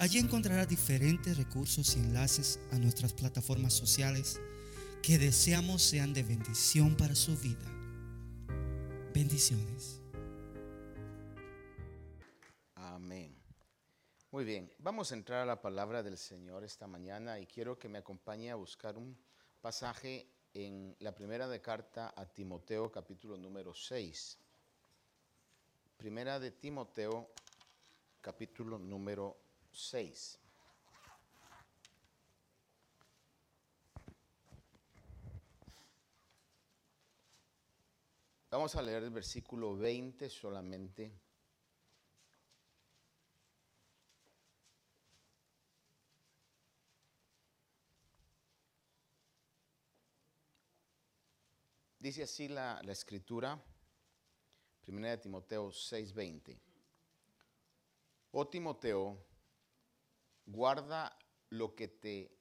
Allí encontrará diferentes recursos y enlaces a nuestras plataformas sociales que deseamos sean de bendición para su vida. Bendiciones. Amén. Muy bien, vamos a entrar a la palabra del Señor esta mañana y quiero que me acompañe a buscar un pasaje en la primera de carta a Timoteo capítulo número 6. Primera de Timoteo capítulo número 6. Vamos a leer el versículo 20 solamente. Dice así la, la escritura, primera de Timoteo 6:20. Oh Timoteo, guarda lo que te,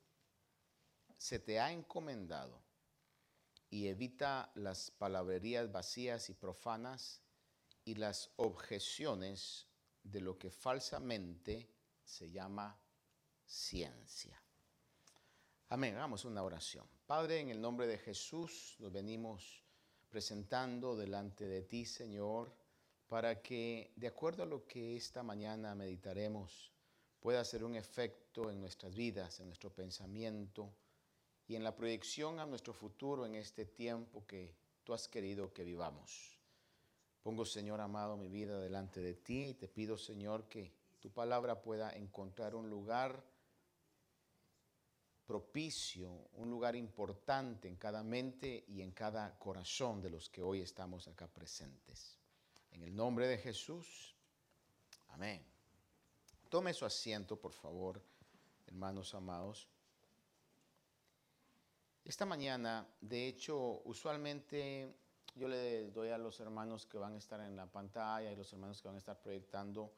se te ha encomendado y evita las palabrerías vacías y profanas y las objeciones de lo que falsamente se llama ciencia. Amén, hagamos una oración. Padre, en el nombre de Jesús nos venimos presentando delante de ti, Señor, para que de acuerdo a lo que esta mañana meditaremos, pueda hacer un efecto en nuestras vidas, en nuestro pensamiento y en la proyección a nuestro futuro en este tiempo que tú has querido que vivamos. Pongo, Señor amado, mi vida delante de ti y te pido, Señor, que tu palabra pueda encontrar un lugar propicio, un lugar importante en cada mente y en cada corazón de los que hoy estamos acá presentes. En el nombre de Jesús, amén. Tome su asiento, por favor, hermanos amados. Esta mañana, de hecho, usualmente yo le doy a los hermanos que van a estar en la pantalla y los hermanos que van a estar proyectando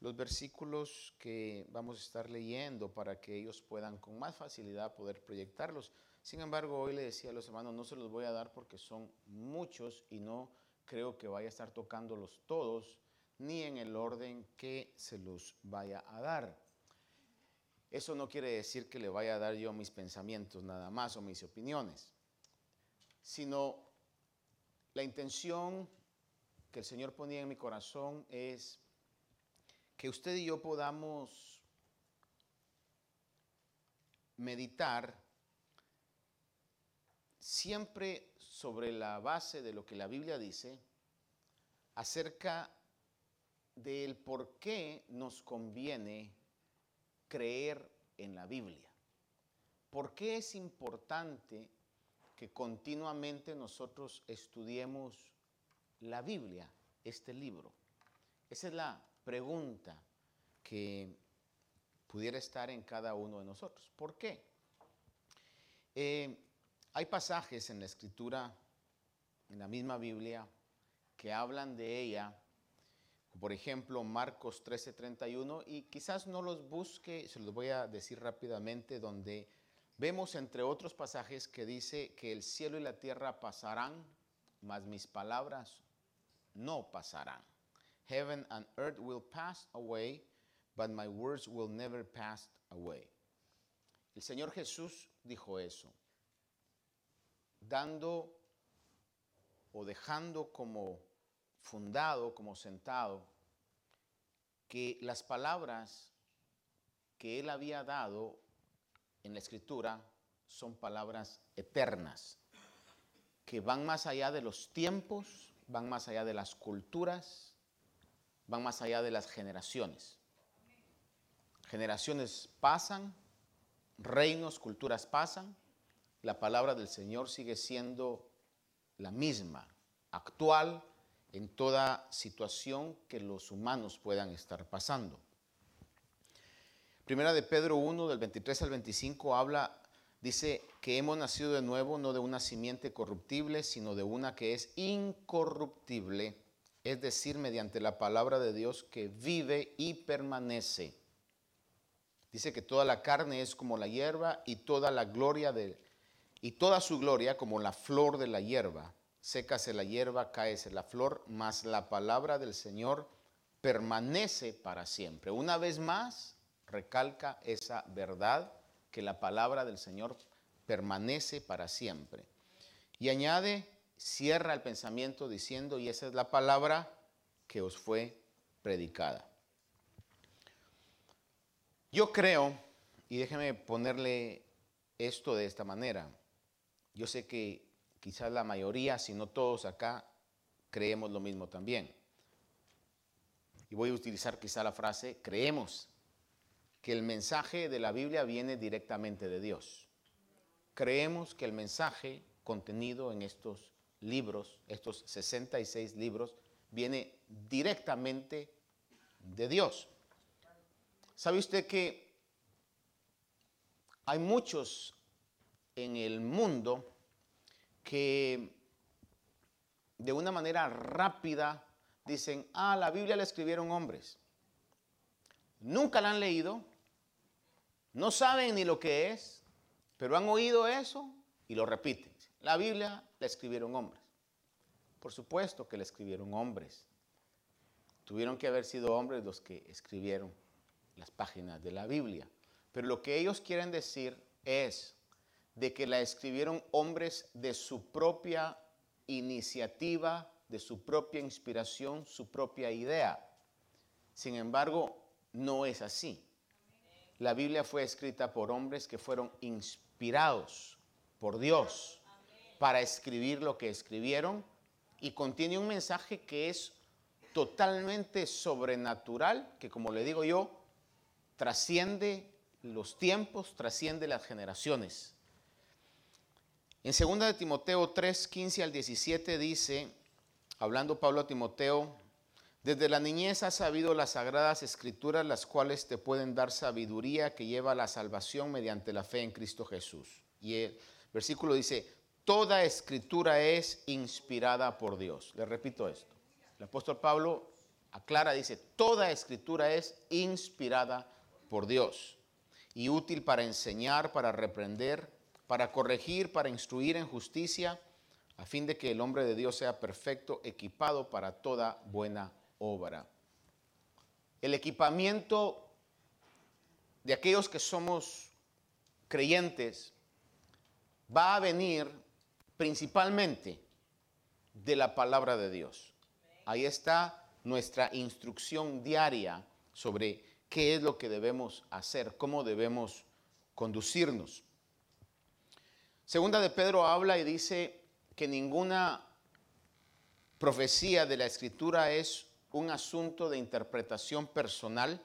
los versículos que vamos a estar leyendo para que ellos puedan con más facilidad poder proyectarlos. Sin embargo, hoy le decía a los hermanos, no se los voy a dar porque son muchos y no creo que vaya a estar tocándolos todos ni en el orden que se los vaya a dar. Eso no quiere decir que le vaya a dar yo mis pensamientos nada más o mis opiniones, sino la intención que el Señor ponía en mi corazón es que usted y yo podamos meditar siempre sobre la base de lo que la Biblia dice acerca del por qué nos conviene creer en la Biblia. ¿Por qué es importante que continuamente nosotros estudiemos la Biblia, este libro? Esa es la pregunta que pudiera estar en cada uno de nosotros. ¿Por qué? Eh, hay pasajes en la escritura, en la misma Biblia, que hablan de ella por ejemplo, Marcos 13:31, y quizás no los busque, se los voy a decir rápidamente, donde vemos entre otros pasajes que dice que el cielo y la tierra pasarán, mas mis palabras no pasarán. Heaven and earth will pass away, but my words will never pass away. El Señor Jesús dijo eso, dando o dejando como fundado, como sentado, que las palabras que él había dado en la escritura son palabras eternas, que van más allá de los tiempos, van más allá de las culturas, van más allá de las generaciones. Generaciones pasan, reinos, culturas pasan, la palabra del Señor sigue siendo la misma, actual, en toda situación que los humanos puedan estar pasando. Primera de Pedro 1, del 23 al 25, habla, dice que hemos nacido de nuevo, no de una simiente corruptible, sino de una que es incorruptible, es decir, mediante la palabra de Dios que vive y permanece. Dice que toda la carne es como la hierba y toda la gloria de y toda su gloria como la flor de la hierba. Sécase la hierba, cáese la flor, mas la palabra del Señor permanece para siempre. Una vez más, recalca esa verdad que la palabra del Señor permanece para siempre. Y añade, cierra el pensamiento diciendo, y esa es la palabra que os fue predicada. Yo creo, y déjeme ponerle esto de esta manera, yo sé que quizás la mayoría, si no todos acá, creemos lo mismo también. Y voy a utilizar quizá la frase, creemos que el mensaje de la Biblia viene directamente de Dios. Creemos que el mensaje contenido en estos libros, estos 66 libros, viene directamente de Dios. ¿Sabe usted que hay muchos en el mundo que de una manera rápida dicen, ah, la Biblia la escribieron hombres. Nunca la han leído, no saben ni lo que es, pero han oído eso y lo repiten. La Biblia la escribieron hombres. Por supuesto que la escribieron hombres. Tuvieron que haber sido hombres los que escribieron las páginas de la Biblia. Pero lo que ellos quieren decir es de que la escribieron hombres de su propia iniciativa, de su propia inspiración, su propia idea. Sin embargo, no es así. La Biblia fue escrita por hombres que fueron inspirados por Dios para escribir lo que escribieron y contiene un mensaje que es totalmente sobrenatural, que como le digo yo, trasciende los tiempos, trasciende las generaciones. En 2 de Timoteo 3, 15 al 17 dice, hablando Pablo a Timoteo, desde la niñez has sabido las sagradas escrituras, las cuales te pueden dar sabiduría que lleva a la salvación mediante la fe en Cristo Jesús. Y el versículo dice, toda escritura es inspirada por Dios. Le repito esto. El apóstol Pablo aclara, dice, toda escritura es inspirada por Dios y útil para enseñar, para reprender, para corregir, para instruir en justicia, a fin de que el hombre de Dios sea perfecto, equipado para toda buena obra. El equipamiento de aquellos que somos creyentes va a venir principalmente de la palabra de Dios. Ahí está nuestra instrucción diaria sobre qué es lo que debemos hacer, cómo debemos conducirnos. Segunda de Pedro habla y dice que ninguna profecía de la escritura es un asunto de interpretación personal.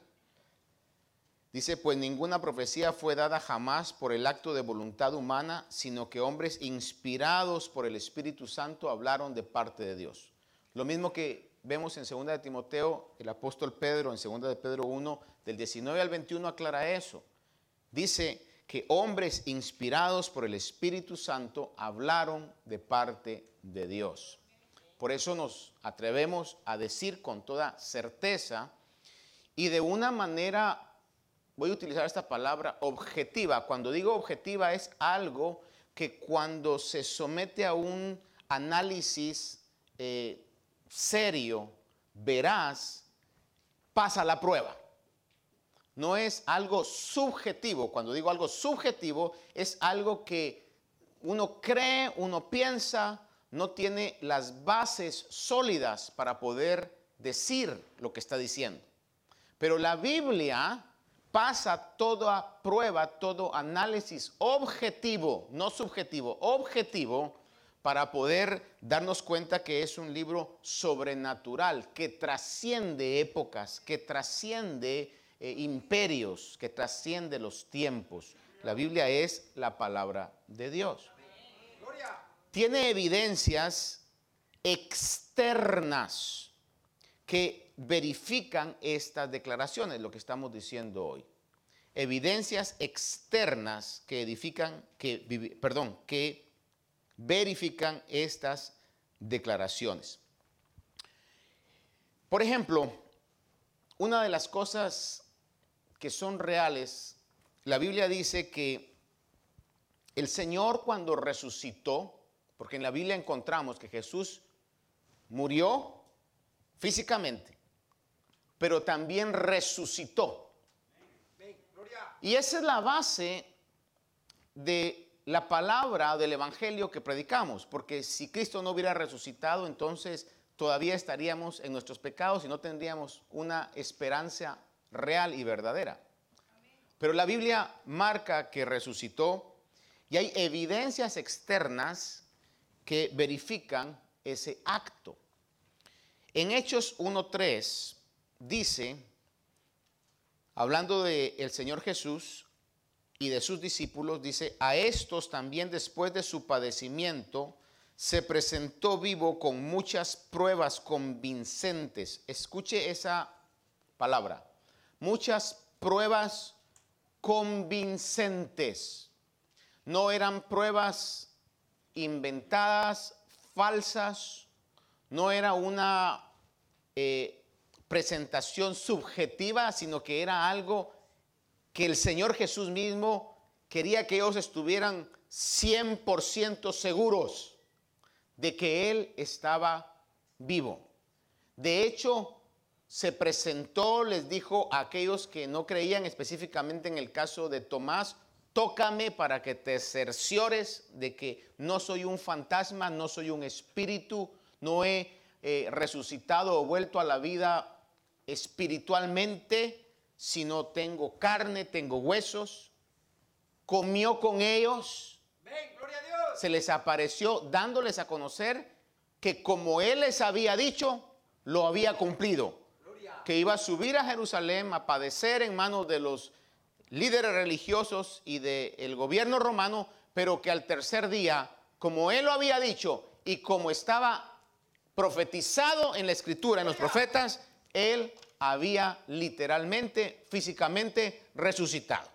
Dice, pues ninguna profecía fue dada jamás por el acto de voluntad humana, sino que hombres inspirados por el Espíritu Santo hablaron de parte de Dios. Lo mismo que vemos en 2 de Timoteo, el apóstol Pedro, en 2 de Pedro 1, del 19 al 21 aclara eso. Dice que hombres inspirados por el Espíritu Santo hablaron de parte de Dios. Por eso nos atrevemos a decir con toda certeza y de una manera, voy a utilizar esta palabra, objetiva. Cuando digo objetiva es algo que cuando se somete a un análisis eh, serio, verás, pasa la prueba. No es algo subjetivo. Cuando digo algo subjetivo, es algo que uno cree, uno piensa, no tiene las bases sólidas para poder decir lo que está diciendo. Pero la Biblia pasa toda prueba, todo análisis objetivo, no subjetivo, objetivo, para poder darnos cuenta que es un libro sobrenatural, que trasciende épocas, que trasciende eh, imperios, que trasciende los tiempos. La Biblia es la palabra de Dios. Tiene evidencias externas que verifican estas declaraciones, lo que estamos diciendo hoy. evidencias externas que edifican, que, perdón, que verifican estas declaraciones. Por ejemplo, una de las cosas que son reales, la Biblia dice que el Señor cuando resucitó, porque en la Biblia encontramos que Jesús murió físicamente, pero también resucitó. Y esa es la base de la palabra del Evangelio que predicamos, porque si Cristo no hubiera resucitado, entonces todavía estaríamos en nuestros pecados y no tendríamos una esperanza real y verdadera. Pero la Biblia marca que resucitó y hay evidencias externas que verifican ese acto. En Hechos 1.3 dice, hablando del Señor Jesús y de sus discípulos, dice, a estos también después de su padecimiento se presentó vivo con muchas pruebas convincentes. Escuche esa palabra, muchas pruebas convincentes. No eran pruebas inventadas, falsas, no era una eh, presentación subjetiva, sino que era algo que el Señor Jesús mismo quería que ellos estuvieran 100% seguros de que Él estaba vivo. De hecho, se presentó, les dijo a aquellos que no creían específicamente en el caso de Tomás, tócame para que te cerciores de que no soy un fantasma, no soy un espíritu, no he eh, resucitado o vuelto a la vida espiritualmente, sino tengo carne, tengo huesos. Comió con ellos, se les apareció dándoles a conocer que como Él les había dicho, lo había cumplido. Que iba a subir a Jerusalén a padecer en manos de los líderes religiosos y del gobierno romano, pero que al tercer día, como Él lo había dicho y como estaba profetizado en la escritura, en los profetas, Él había literalmente, físicamente resucitado.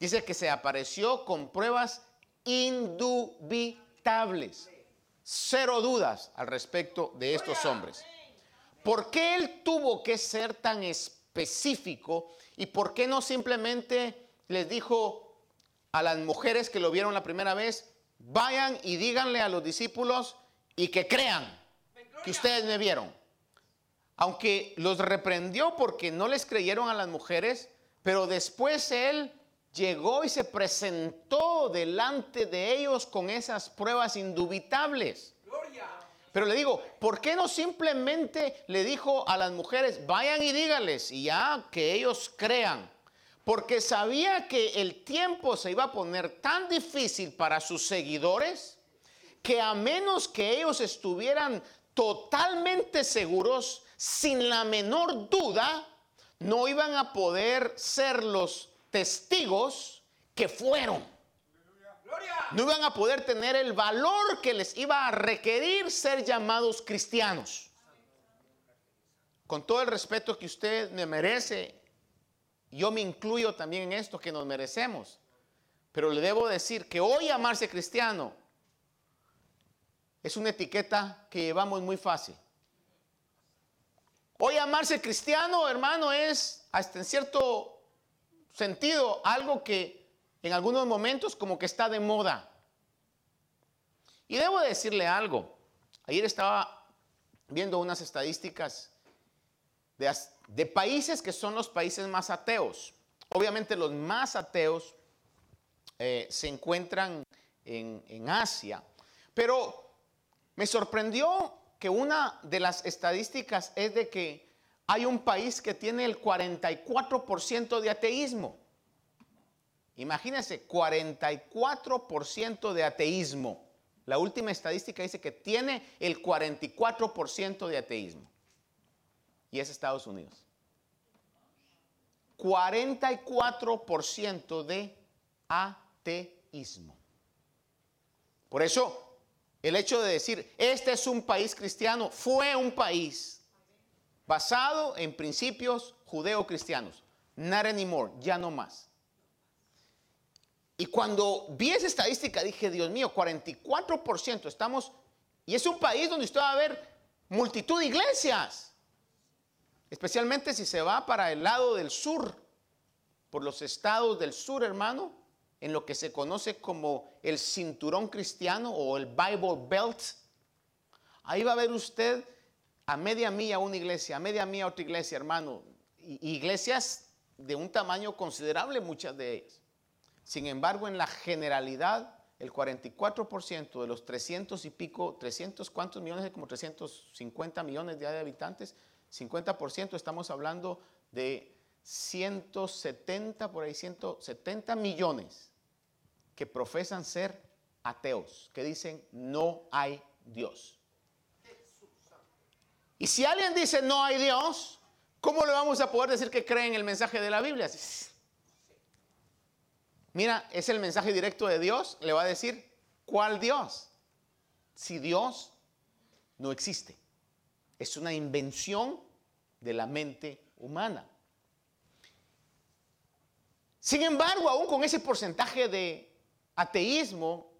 Dice que se apareció con pruebas indubitables. Cero dudas al respecto de estos hombres. ¿Por qué él tuvo que ser tan específico y por qué no simplemente les dijo a las mujeres que lo vieron la primera vez, vayan y díganle a los discípulos y que crean que ustedes me vieron? Aunque los reprendió porque no les creyeron a las mujeres, pero después él llegó y se presentó delante de ellos con esas pruebas indubitables. Pero le digo, ¿por qué no simplemente le dijo a las mujeres, vayan y díganles y ya que ellos crean? Porque sabía que el tiempo se iba a poner tan difícil para sus seguidores que a menos que ellos estuvieran totalmente seguros, sin la menor duda, no iban a poder ser los testigos que fueron. No iban a poder tener el valor que les iba a requerir ser llamados cristianos. Con todo el respeto que usted me merece, yo me incluyo también en esto que nos merecemos. Pero le debo decir que hoy llamarse cristiano es una etiqueta que llevamos muy fácil. Hoy llamarse cristiano, hermano, es hasta en cierto sentido algo que en algunos momentos como que está de moda. Y debo decirle algo. Ayer estaba viendo unas estadísticas de, países que son los países más ateos. Obviamente los más ateos eh, se encuentran en, en Asia. Pero me sorprendió que una de las estadísticas es de que hay un país que tiene el 44% de ateísmo. Imagínense, 44% de ateísmo. La última estadística dice que tiene el 44% de ateísmo. Y es Estados Unidos. 44% de ateísmo. Por eso, el hecho de decir, este es un país cristiano, fue un país basado en principios judeo-cristianos. Not anymore, ya no más. Y cuando vi esa estadística dije, Dios mío, 44% estamos, y es un país donde usted va a ver multitud de iglesias, especialmente si se va para el lado del sur, por los estados del sur, hermano, en lo que se conoce como el cinturón cristiano o el Bible Belt. Ahí va a ver usted a media milla una iglesia, a media milla otra iglesia, hermano. Iglesias de un tamaño considerable, muchas de ellas. Sin embargo, en la generalidad, el 44% de los 300 y pico, 300 cuántos millones, como 350 millones de habitantes, 50% estamos hablando de 170, por ahí 170 millones que profesan ser ateos, que dicen no hay Dios. Y si alguien dice no hay Dios, ¿cómo le vamos a poder decir que creen el mensaje de la Biblia? Mira, es el mensaje directo de Dios. Le va a decir, ¿cuál Dios? Si Dios no existe. Es una invención de la mente humana. Sin embargo, aún con ese porcentaje de ateísmo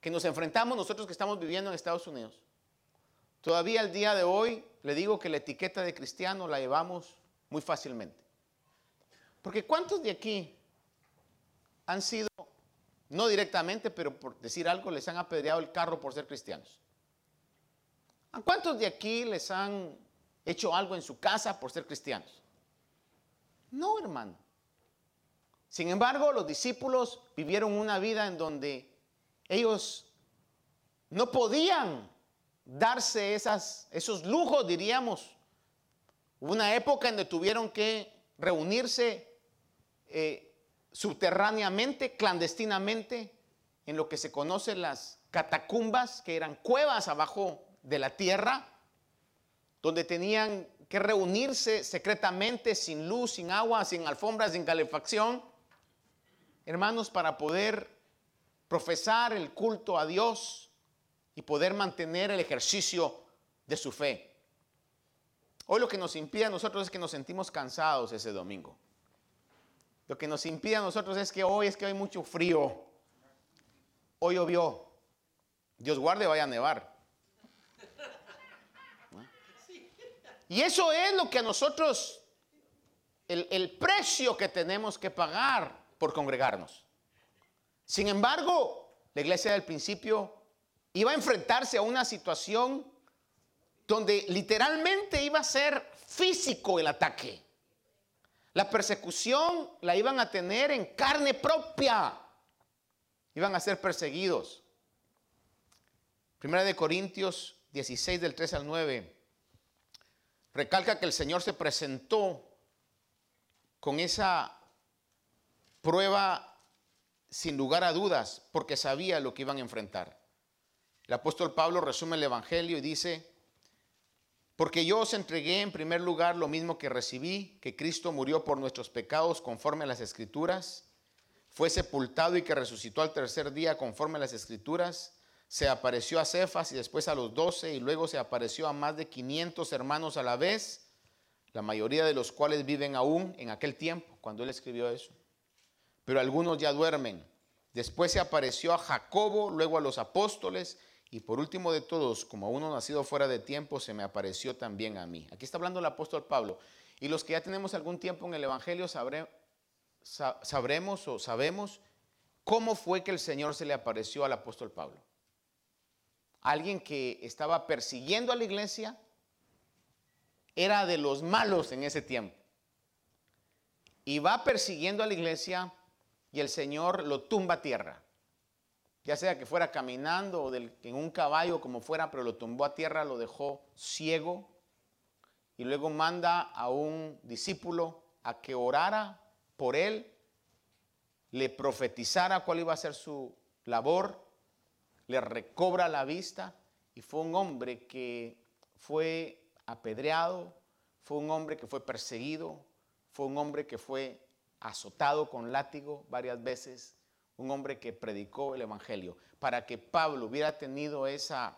que nos enfrentamos nosotros que estamos viviendo en Estados Unidos, todavía al día de hoy le digo que la etiqueta de cristiano la llevamos muy fácilmente. Porque ¿cuántos de aquí han sido, no directamente, pero por decir algo, les han apedreado el carro por ser cristianos? ¿A cuántos de aquí les han hecho algo en su casa por ser cristianos? No, hermano. Sin embargo, los discípulos vivieron una vida en donde ellos no podían darse esos lujos, diríamos. Hubo una época en donde tuvieron que reunirse eh, subterráneamente, clandestinamente, en lo que se conocen las catacumbas, que eran cuevas abajo de la tierra, donde tenían que reunirse secretamente, sin luz, sin agua, sin alfombras, sin calefacción, hermanos, para poder profesar el culto a Dios y poder mantener el ejercicio de su fe. Hoy lo que nos impide a nosotros es que nos sentimos cansados ese domingo. Lo que nos impide a nosotros es que hoy es que hay mucho frío. Hoy llovió. Dios guarde, vaya a nevar. Y eso es lo que a nosotros, el, el, precio que tenemos que pagar por congregarnos. Sin embargo, la iglesia del principio iba a enfrentarse a una situación donde literalmente iba a ser físico el ataque. La persecución la iban a tener en carne propia. Iban a ser perseguidos. Primera de Corintios 16 del 3 al 9 recalca que el Señor se presentó con esa prueba sin lugar a dudas porque sabía lo que iban a enfrentar. El apóstol Pablo resume el Evangelio y dice, porque yo os entregué en primer lugar lo mismo que recibí, que Cristo murió por nuestros pecados conforme a las escrituras, fue sepultado y que resucitó al tercer día conforme a las escrituras, se apareció a Cefas y después a los doce y luego se apareció a más de 500 hermanos a la vez, la mayoría de los cuales viven aún en aquel tiempo, cuando él escribió eso. Pero algunos ya duermen. Después se apareció a Jacobo, luego a los apóstoles y por último de todos, como uno nacido fuera de tiempo, se me apareció también a mí. Aquí está hablando el apóstol Pablo. Y los que ya tenemos algún tiempo en el Evangelio sabremos o sabemos cómo fue que el Señor se le apareció al apóstol Pablo. Alguien que estaba persiguiendo a la iglesia, era de los malos en ese tiempo. Y va persiguiendo a la iglesia y el Señor lo tumba a tierra ya sea que fuera caminando o en un caballo, como fuera, pero lo tumbó a tierra, lo dejó ciego. Y luego manda a un discípulo a que orara por él, le profetizara cuál iba a ser su labor, le recobra la vista y fue un hombre que fue apedreado, fue un hombre que fue perseguido, fue un hombre que fue azotado con látigo varias veces un hombre que predicó el Evangelio, para que Pablo hubiera tenido esa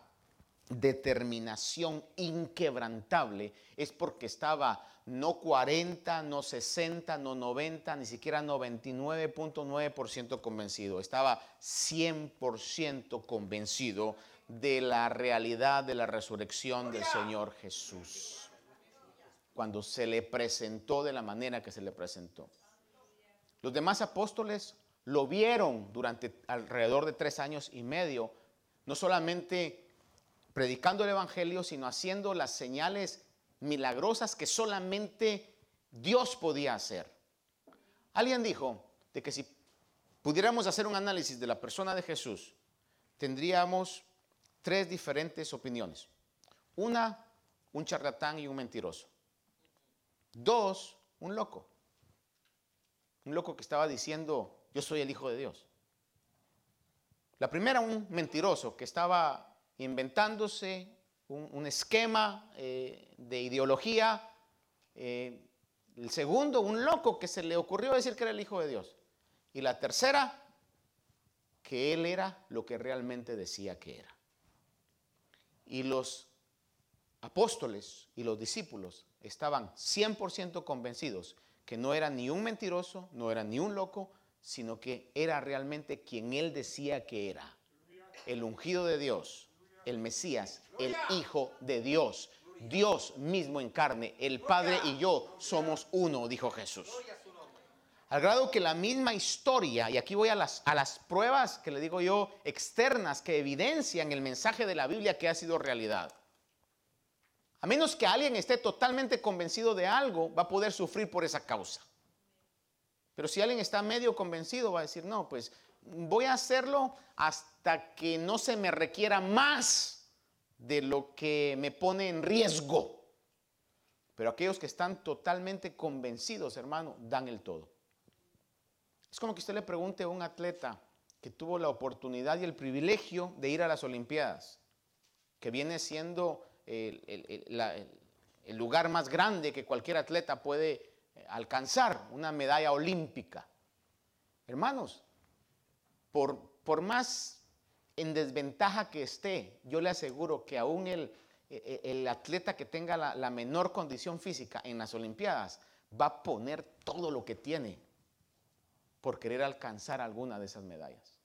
determinación inquebrantable es porque estaba no 40, no 60, no 90, ni siquiera 99.9% convencido. Estaba 100% convencido de la realidad de la resurrección del Señor Jesús. Cuando se le presentó de la manera que se le presentó. Los demás apóstoles lo vieron durante alrededor de tres años y medio, no solamente predicando el Evangelio, sino haciendo las señales milagrosas que solamente Dios podía hacer. Alguien dijo de que si pudiéramos hacer un análisis de la persona de Jesús, tendríamos tres diferentes opiniones. Una, un charlatán y un mentiroso. Dos, un loco. Un loco que estaba diciendo, yo soy el Hijo de Dios. La primera, un mentiroso que estaba inventándose un, esquema eh, de ideología. Eh, el segundo, un loco que se le ocurrió decir que era el Hijo de Dios. Y la tercera, que él era lo que realmente decía que era. Y los apóstoles y los discípulos estaban 100% convencidos que no era ni un mentiroso, no era ni un loco, sino que era realmente quien él decía que era, el ungido de Dios, el Mesías, el Hijo de Dios, Dios mismo en carne, el Padre y yo somos uno, dijo Jesús. Al grado que la misma historia, y aquí voy a las, a las pruebas que le digo yo externas que evidencian el mensaje de la Biblia que ha sido realidad. A menos que alguien esté totalmente convencido de algo, va a poder sufrir por esa causa. Pero si alguien está medio convencido, va a decir, no, pues voy a hacerlo hasta que no se me requiera más de lo que me pone en riesgo. Pero aquellos que están totalmente convencidos, hermano, dan el todo. Es como que usted le pregunte a un atleta que tuvo la oportunidad y el privilegio de ir a las Olimpiadas, que viene siendo el, lugar más grande que cualquier atleta puede alcanzar, una medalla olímpica. Hermanos, por, por más en desventaja que esté, yo le aseguro que aún el, e, e, el atleta que tenga la, la, menor condición física en las Olimpiadas va a poner todo lo que tiene por querer alcanzar alguna de esas medallas.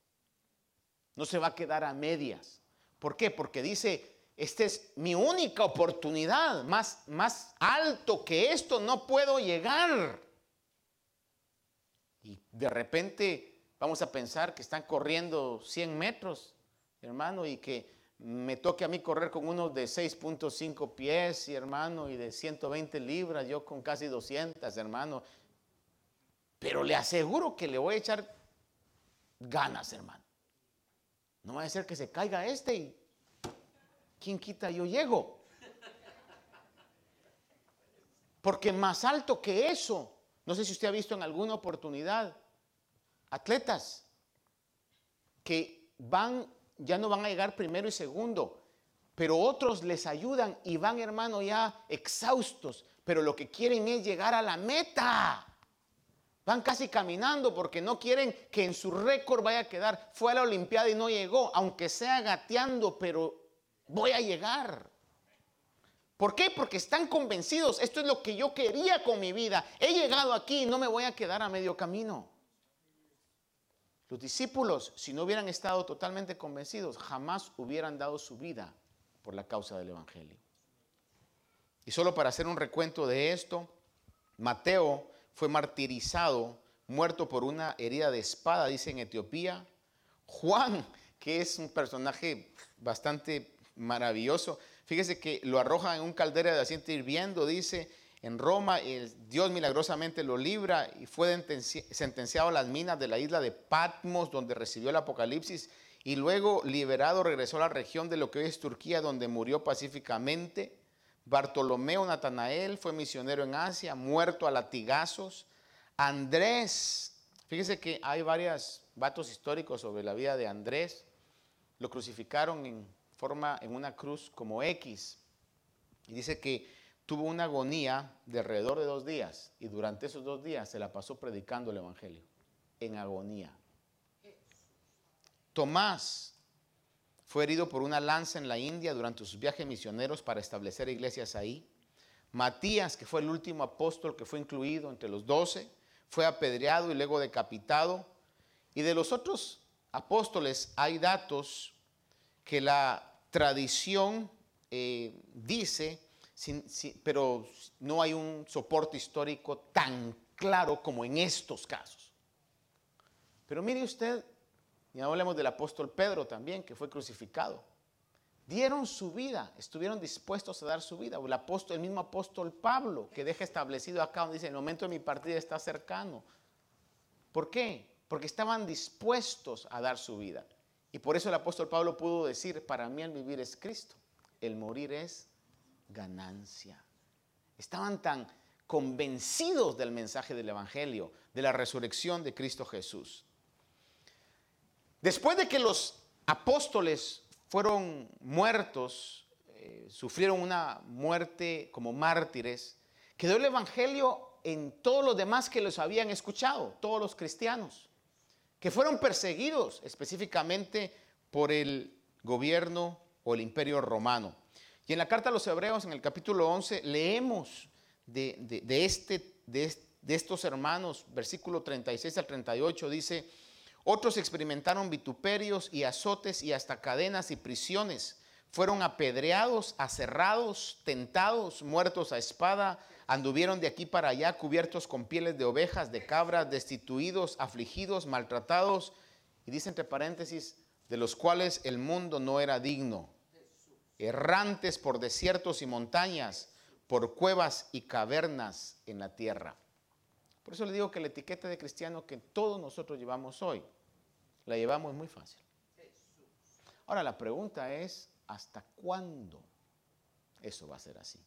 No se va a quedar a medias. ¿Por qué? Porque dice, esta es mi única oportunidad, más, más alto que esto no puedo llegar. Y de repente vamos a pensar que están corriendo 100 metros, hermano, y que me toque a mí correr con uno de 6.5 pies, y hermano, y de 120 libras, yo con casi 200, hermano. Pero le aseguro que le voy a echar ganas, hermano. No va a ser que se caiga este y ¿quién quita yo llego? Porque más alto que eso, no sé si usted ha visto en alguna oportunidad, atletas que van, ya no van a llegar primero y segundo, pero otros les ayudan y van, hermano, ya exhaustos, pero lo que quieren es llegar a la meta. Van casi caminando porque no quieren que en su récord vaya a quedar. Fue a la Olimpiada y no llegó, aunque sea gateando, pero voy a llegar. ¿Por qué? Porque están convencidos, esto es lo que yo quería con mi vida. He llegado aquí y no me voy a quedar a medio camino. Los discípulos, si no hubieran estado totalmente convencidos, jamás hubieran dado su vida por la causa del Evangelio. Y solo para hacer un recuento de esto, Mateo fue martirizado, muerto por una herida de espada, dice en Etiopía. Juan, que es un personaje bastante maravilloso, fíjese que lo arroja en un caldera de asiento hirviendo, dice, en Roma Dios milagrosamente lo libra y fue sentenciado a las minas de la isla de Patmos, donde recibió el Apocalipsis, y luego liberado regresó a la región de lo que hoy es Turquía, donde murió pacíficamente. Bartolomeo Natanael fue misionero en Asia, muerto a latigazos. Andrés, fíjese que hay varios datos históricos sobre la vida de Andrés. Lo crucificaron en forma en una cruz como X. Y dice que tuvo una agonía de alrededor de dos días y durante esos dos días se la pasó predicando el Evangelio, en agonía. Tomás Fue herido por una lanza en la India durante sus viajes misioneros para establecer iglesias ahí. Matías, que fue el último apóstol que fue incluido entre los doce, fue apedreado y luego decapitado. Y de los otros apóstoles hay datos que la tradición eh, dice, pero no hay un soporte histórico tan claro como en estos casos. Pero mire usted, y hablemos del apóstol Pedro también, que fue crucificado. Dieron su vida, estuvieron dispuestos a dar su vida. El, el mismo apóstol Pablo, que deja establecido acá, donde dice, el momento de mi partida está cercano. ¿Por qué? Porque estaban dispuestos a dar su vida. Y por eso el apóstol Pablo pudo decir, para mí el vivir es Cristo, el morir es ganancia. Estaban tan convencidos del mensaje del Evangelio, de la resurrección de Cristo Jesús. Después de que los apóstoles fueron muertos, eh, sufrieron una muerte como mártires, quedó el Evangelio en todos los demás que los habían escuchado, todos los cristianos, que fueron perseguidos específicamente por el gobierno o el imperio romano. Y en la carta a los hebreos, en el capítulo 11, leemos de, este, de estos hermanos, versículo 36 al 38, dice, otros experimentaron vituperios y azotes y hasta cadenas y prisiones. Fueron apedreados, aserrados, tentados, muertos a espada. Anduvieron de aquí para allá cubiertos con pieles de ovejas, de cabras, destituidos, afligidos, maltratados. Y dice entre paréntesis, de los cuales el mundo no era digno. Errantes por desiertos y montañas, por cuevas y cavernas en la tierra. Por eso le digo que la etiqueta de cristiano que todos nosotros llevamos hoy, la llevamos muy fácil. Ahora la pregunta es, ¿hasta cuándo eso va a ser así?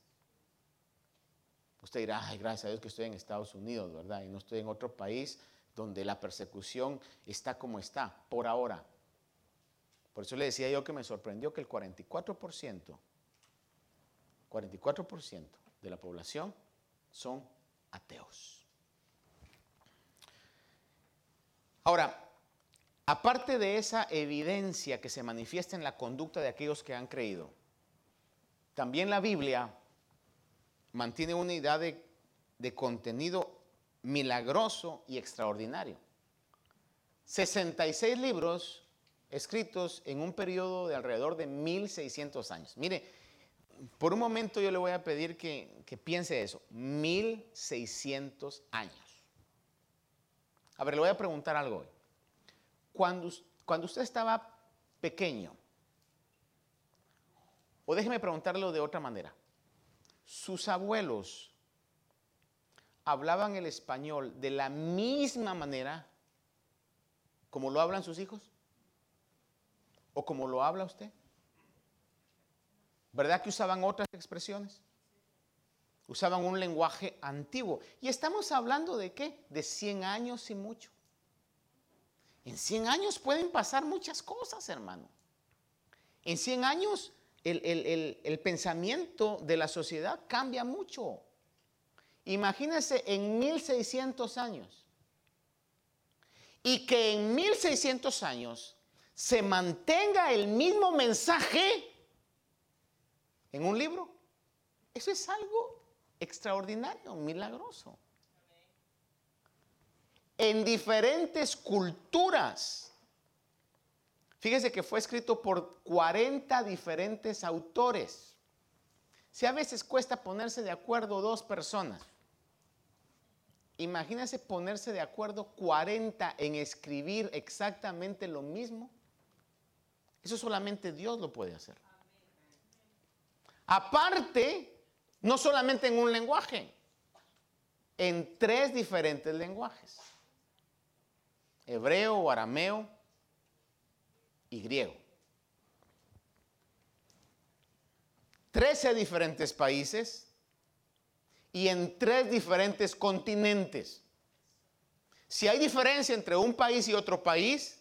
Usted dirá, ay, gracias a Dios que estoy en Estados Unidos, ¿verdad? Y no estoy en otro país donde la persecución está como está, por ahora. Por eso le decía yo que me sorprendió que el 44%, 44% de la población son ateos. Ahora, aparte de esa evidencia que se manifiesta en la conducta de aquellos que han creído, también la Biblia mantiene una idea de, contenido milagroso y extraordinario. 66 libros escritos en un periodo de alrededor de 1600 años. Mire, por un momento yo le voy a pedir que, piense eso, 1600 años. A ver, le voy a preguntar algo hoy. Cuando, cuando usted estaba pequeño, o déjeme preguntarlo de otra manera, sus abuelos hablaban el español de la misma manera como lo hablan sus hijos? ¿O como lo habla usted? ¿Verdad que usaban otras expresiones? Usaban un lenguaje antiguo. Y estamos hablando de qué? De 100 años y mucho. En 100 años pueden pasar muchas cosas, hermano. En 100 años el, el pensamiento de la sociedad cambia mucho. Imagínense en 1600 años. Y que en 1600 años se mantenga el mismo mensaje en un libro. Eso es algo extraordinario, milagroso. En diferentes culturas. Fíjese que fue escrito por 40 diferentes autores. Si a veces cuesta ponerse de acuerdo dos personas, imagínese ponerse de acuerdo 40 en escribir exactamente lo mismo. Eso solamente Dios lo puede hacer. Aparte, no solamente en un lenguaje, en tres diferentes lenguajes. Hebreo, arameo y griego. Trece diferentes países y en tres diferentes continentes. Si hay diferencia entre un país y otro país,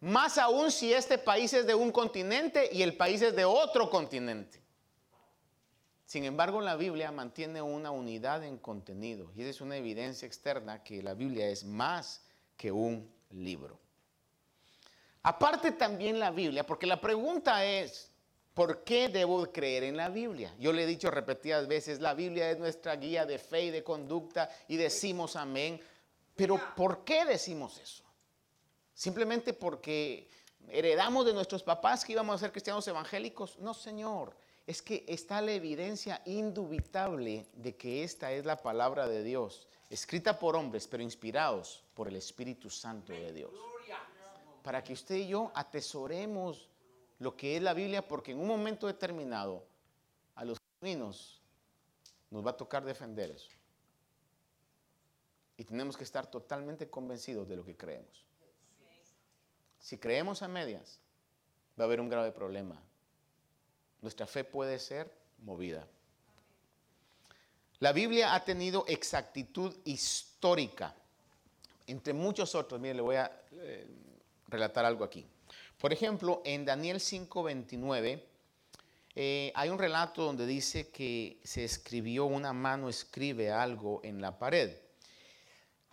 más aún si este país es de un continente y el país es de otro continente. Sin embargo, la Biblia mantiene una unidad en contenido y es una evidencia externa que la Biblia es más que un libro. Aparte también la Biblia, porque la pregunta es, ¿por qué debo creer en la Biblia? Yo le he dicho repetidas veces, la Biblia es nuestra guía de fe y de conducta y decimos amén. Pero ¿por qué decimos eso? Simplemente porque heredamos de nuestros papás que íbamos a ser cristianos evangélicos. No, Señor. Es que está la evidencia indubitable de que esta es la palabra de Dios, escrita por hombres, pero inspirados por el Espíritu Santo de Dios. Para que usted y yo atesoremos lo que es la Biblia, porque en un momento determinado a los caminos nos va a tocar defender eso. Y tenemos que estar totalmente convencidos de lo que creemos. Si creemos a medias, va a haber un grave problema. Nuestra fe puede ser movida. La Biblia ha tenido exactitud histórica, entre muchos otros. Mire, le voy a eh, relatar algo aquí. Por ejemplo, en Daniel 5:29 eh, hay un relato donde dice que se escribió, una mano escribe algo en la pared.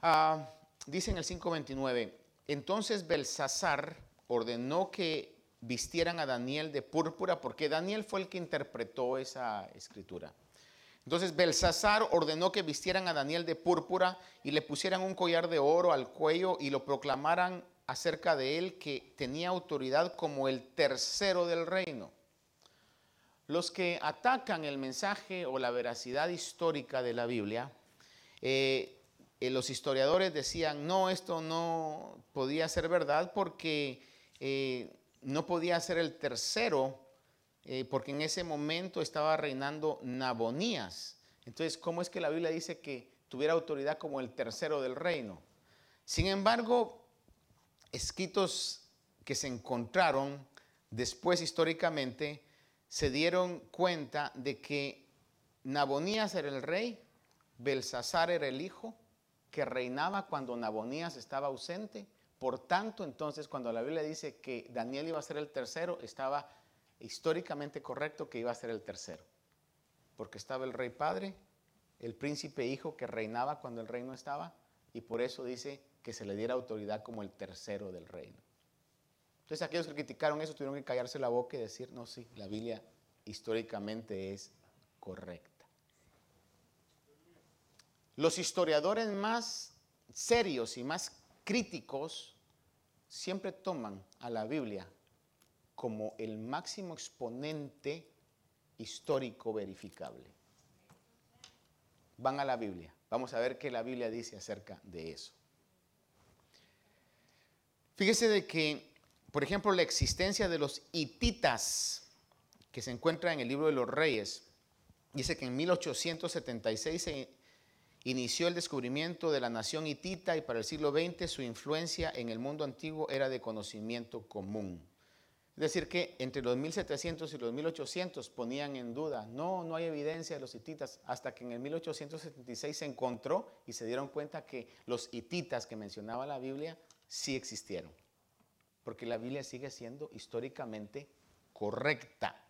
Ah, dice en el 5:29, entonces Belsasar ordenó que vistieran a Daniel de púrpura, porque Daniel fue el que interpretó esa escritura. Entonces Belsasar ordenó que vistieran a Daniel de púrpura y le pusieran un collar de oro al cuello y lo proclamaran acerca de él que tenía autoridad como el tercero del reino. Los que atacan el mensaje o la veracidad histórica de la Biblia, eh, eh, los historiadores decían, no, esto no podía ser verdad porque eh, no podía ser el tercero, porque en ese momento estaba reinando Nabonías. Entonces, ¿cómo es que la Biblia dice que tuviera autoridad como el tercero del reino? Sin embargo, escritos que se encontraron después históricamente se dieron cuenta de que Nabonías era el rey, Belsasar era el hijo, que reinaba cuando Nabonías estaba ausente. Por tanto, entonces, cuando la Biblia dice que Daniel iba a ser el tercero, estaba históricamente correcto que iba a ser el tercero. Porque estaba el rey padre, el príncipe hijo que reinaba cuando el rey no estaba, y por eso dice que se le diera autoridad como el tercero del reino. Entonces aquellos que criticaron eso tuvieron que callarse la boca y decir, no, sí, la Biblia históricamente es correcta. Los historiadores más serios y más críticos siempre toman a la Biblia como el máximo exponente histórico verificable. Van a la Biblia. Vamos a ver qué la Biblia dice acerca de eso. Fíjese de que, por ejemplo, la existencia de los hititas, que se encuentra en el libro de los reyes, dice que en 1876 se inició el descubrimiento de la nación hitita y para el siglo XX su influencia en el mundo antiguo era de conocimiento común. Es decir, que entre los 1700 y los 1800 ponían en duda, no, no hay evidencia de los hititas, hasta que en el 1876 se encontró y se dieron cuenta que los hititas que mencionaba la Biblia sí existieron, porque la Biblia sigue siendo históricamente correcta.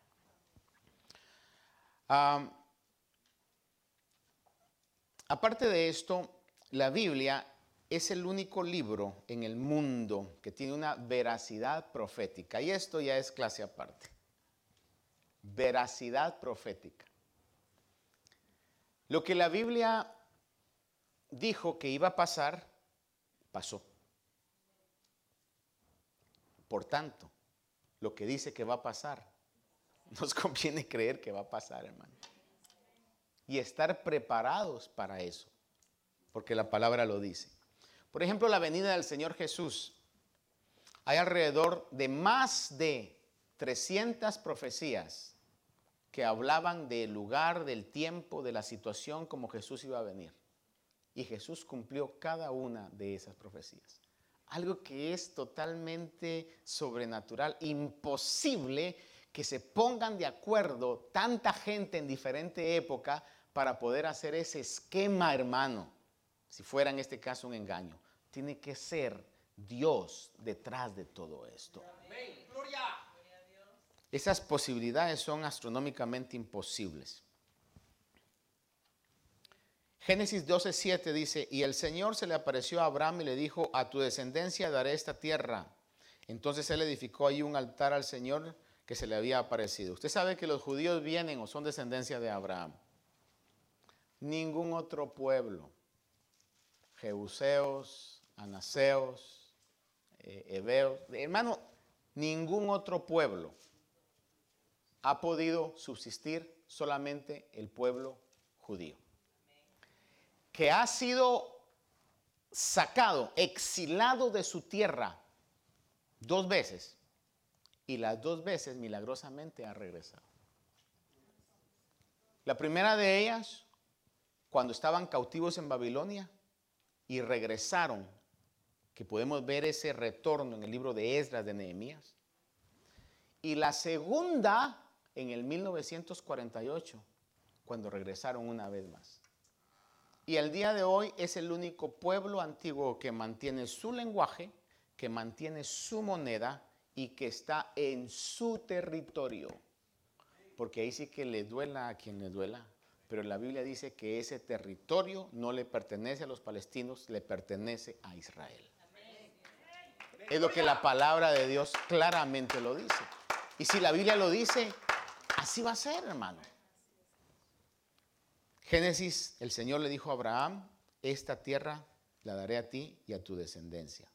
aparte de esto, la Biblia es el único libro en el mundo que tiene una veracidad profética. Y esto ya es clase aparte. Veracidad profética. Lo que la Biblia dijo que iba a pasar, pasó. Por tanto, lo que dice que va a pasar, nos conviene creer que va a pasar, hermano. Y estar preparados para eso, porque la palabra lo dice. Por ejemplo, la venida del Señor Jesús. Hay alrededor de más de 300 profecías que hablaban del lugar, del tiempo, de la situación como Jesús iba a venir. Y Jesús cumplió cada una de esas profecías. Algo que es totalmente sobrenatural, imposible que se pongan de acuerdo tanta gente en diferente época para poder hacer ese esquema, hermano, si fuera en este caso un engaño tiene que ser Dios detrás de todo esto. Esas posibilidades son astronómicamente imposibles. Génesis 12:7 dice, y el Señor se le apareció a Abraham y le dijo, a tu descendencia daré esta tierra. Entonces él edificó ahí un altar al Señor que se le había aparecido. Usted sabe que los judíos vienen o son descendencia de Abraham. Ningún otro pueblo, Jebuseos, Anaseos, eh, Hebeos, hermano, ningún otro pueblo ha podido subsistir solamente el pueblo judío, que ha sido sacado, exilado de su tierra dos veces y las dos veces milagrosamente ha regresado. La primera de ellas, cuando estaban cautivos en Babilonia y regresaron, que podemos ver ese retorno en el libro de Esdras de Nehemías. Y la segunda en el 1948, cuando regresaron una vez más. Y el día de hoy es el único pueblo antiguo que mantiene su lenguaje, que mantiene su moneda y que está en su territorio. Porque ahí sí que le duela a quien le duela. Pero la Biblia dice que ese territorio no le pertenece a los palestinos, le pertenece a Israel. Es lo que la palabra de Dios claramente lo dice. Y si la Biblia lo dice, así va a ser, hermano. Génesis, el Señor le dijo a Abraham, esta tierra la daré a ti y a tu descendencia.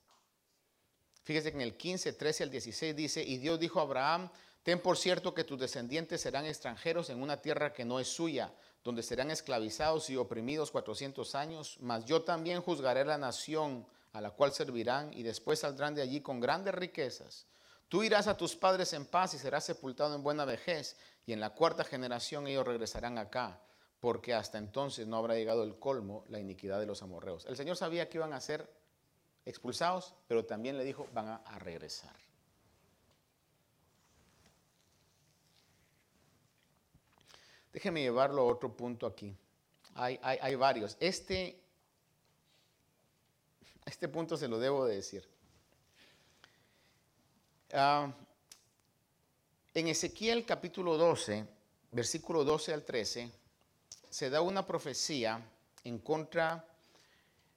Fíjese que en el 15, 13 al 16 dice, y Dios dijo a Abraham, ten por cierto que tus descendientes serán extranjeros en una tierra que no es suya, donde serán esclavizados y oprimidos 400 años, mas yo también juzgaré la nación a la cual servirán y después saldrán de allí con grandes riquezas. Tú irás a tus padres en paz y serás sepultado en buena vejez, y en la cuarta generación ellos regresarán acá porque hasta entonces no habrá llegado el colmo, la iniquidad de los amorreos. El Señor sabía que iban a ser expulsados, pero también le dijo, van a, regresar. Déjeme llevarlo a otro punto aquí. Hay, varios. Este, este punto se lo debo de decir. Ah, en Ezequiel capítulo 12, versículo 12 al 13, se da una profecía en contra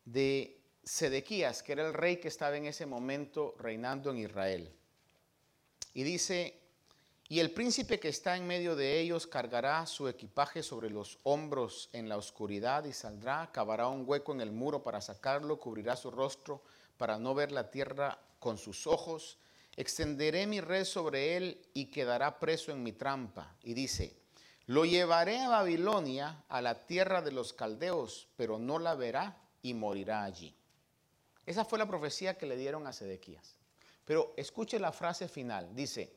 de Sedequías, que era el rey que estaba en ese momento reinando en Israel. Y dice, y el príncipe que está en medio de ellos cargará su equipaje sobre los hombros en la oscuridad y saldrá, cavará un hueco en el muro para sacarlo, cubrirá su rostro para no ver la tierra con sus ojos. Extenderé mi red sobre él y quedará preso en mi trampa. Y dice, lo llevaré a Babilonia, a la tierra de los caldeos, pero no la verá y morirá allí. Esa fue la profecía que le dieron a Sedequías. Pero escuche la frase final. Dice,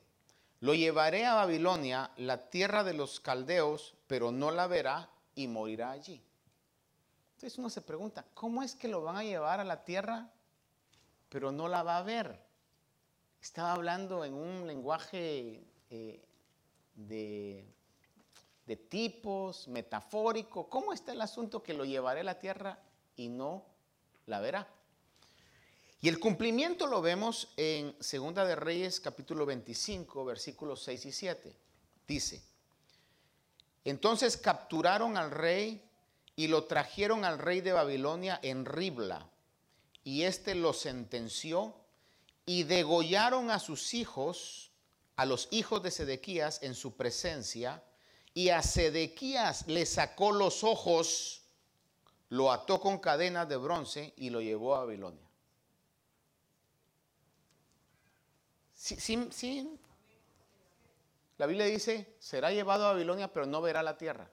lo llevaré a Babilonia, la tierra de los caldeos, pero no la verá y morirá allí. Entonces uno se pregunta, ¿cómo es que lo van a llevar a la tierra, pero no la va a ver? Estaba hablando en un lenguaje eh, de de tipos, metafórico. ¿Cómo está el asunto que lo llevaré a la tierra y no la verá? Y el cumplimiento lo vemos en Segunda de Reyes capítulo 25, versículos 6 y 7. Dice, entonces capturaron al rey y lo trajeron al rey de Babilonia en Ribla, y éste lo sentenció y degollaron a sus hijos, a los hijos de Sedequías en su presencia, y a Sedequías le sacó los ojos, lo ató con cadenas de bronce y lo llevó a Babilonia. La Biblia dice, será llevado a Babilonia, pero no verá la tierra.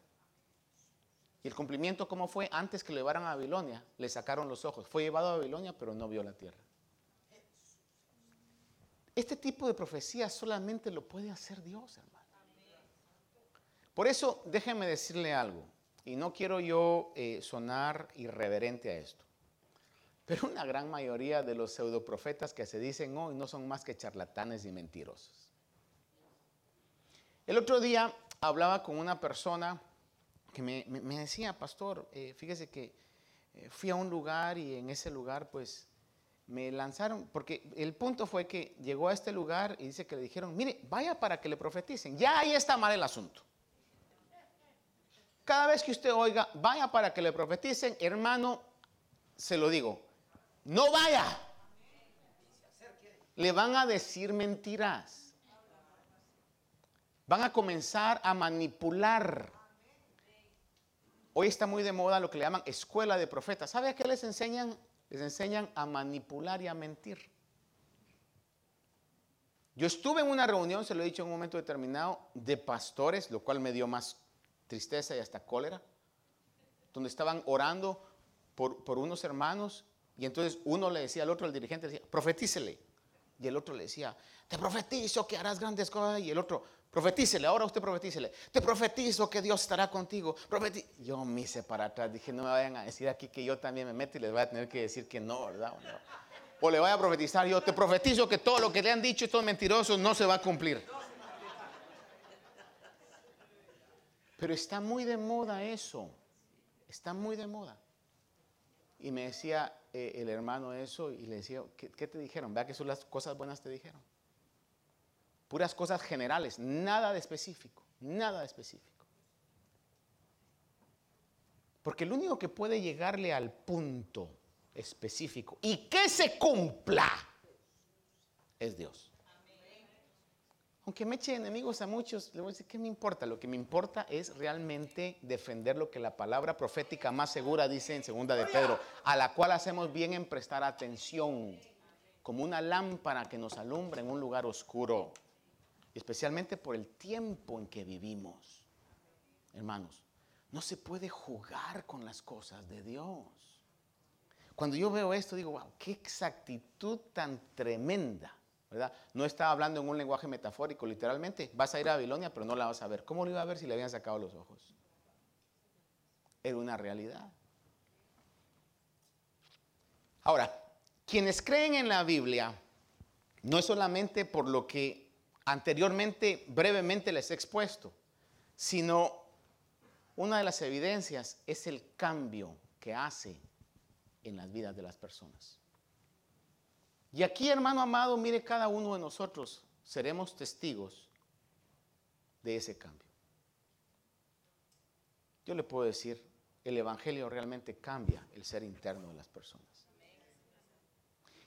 Y el cumplimiento, ¿cómo fue? Antes que lo llevaran a Babilonia, le sacaron los ojos. Fue llevado a Babilonia, pero no vio la tierra. Este tipo de profecía solamente lo puede hacer Dios, hermano. Por eso, déjenme decirle algo, y no quiero yo eh, sonar irreverente a esto, pero una gran mayoría de los pseudoprofetas que se dicen hoy no son más que charlatanes y mentirosos. El otro día hablaba con una persona que me, decía, pastor, eh, fíjese que eh, fui a un lugar y en ese lugar pues me lanzaron, porque el punto fue que llegó a este lugar y dice que le dijeron, mire, vaya para que le profeticen. Ya ahí está mal el asunto. Cada vez que usted oiga, vaya para que le profeticen, hermano, se lo digo, no vaya. le van a decir mentiras. Van a comenzar a manipular. Hoy está muy de moda lo que le llaman escuela de profetas. ¿Sabe a qué les enseñan? Les enseñan a manipular y a mentir. Yo estuve en una reunión, se lo he dicho en un momento determinado, de pastores, lo cual me dio más tristeza y hasta cólera, donde estaban orando por, por unos hermanos y entonces uno le decía al otro, el dirigente, decía, profetícele. Y el otro le decía, te profetizo que harás grandes cosas. Y el otro, profetícele, ahora usted profetícele. Te profetizo que Dios estará contigo. yo me hice para atrás, dije, no me vayan a decir aquí que yo también me meto y les voy a tener que decir que no, ¿verdad? O, le voy a profetizar yo, te profetizo que todo lo que le han dicho estos mentirosos no se va a cumplir. Pero está muy de moda eso. Está muy de moda. Y me decía eh, el hermano eso y le decía, ¿qué, te dijeron? Vea que son las cosas buenas te dijeron. Puras cosas generales, nada de específico, nada de específico. Porque el único que puede llegarle al punto específico y que se cumpla es Dios. Aunque me eche enemigos a muchos, le voy a decir, ¿qué me importa? Lo que me importa es realmente defender lo que la palabra profética más segura dice en segunda de Pedro, a la cual hacemos bien en prestar atención, como una lámpara que nos alumbra en un lugar oscuro, especialmente por el tiempo en que vivimos. Hermanos, no se puede jugar con las cosas de Dios. Cuando yo veo esto, digo, wow, qué exactitud tan tremenda. No estaba hablando en un lenguaje metafórico, literalmente. Vas a ir a Babilonia, pero no la vas a ver. ¿Cómo lo iba a ver si le habían sacado los ojos? Era una realidad. Ahora, quienes creen en la Biblia, no es solamente por lo que anteriormente brevemente les he expuesto, sino una de las evidencias es el cambio que hace en las vidas de las personas. Y aquí, hermano amado, mire cada uno de nosotros, seremos testigos de ese cambio. Yo le puedo decir, el Evangelio realmente cambia el ser interno de las personas.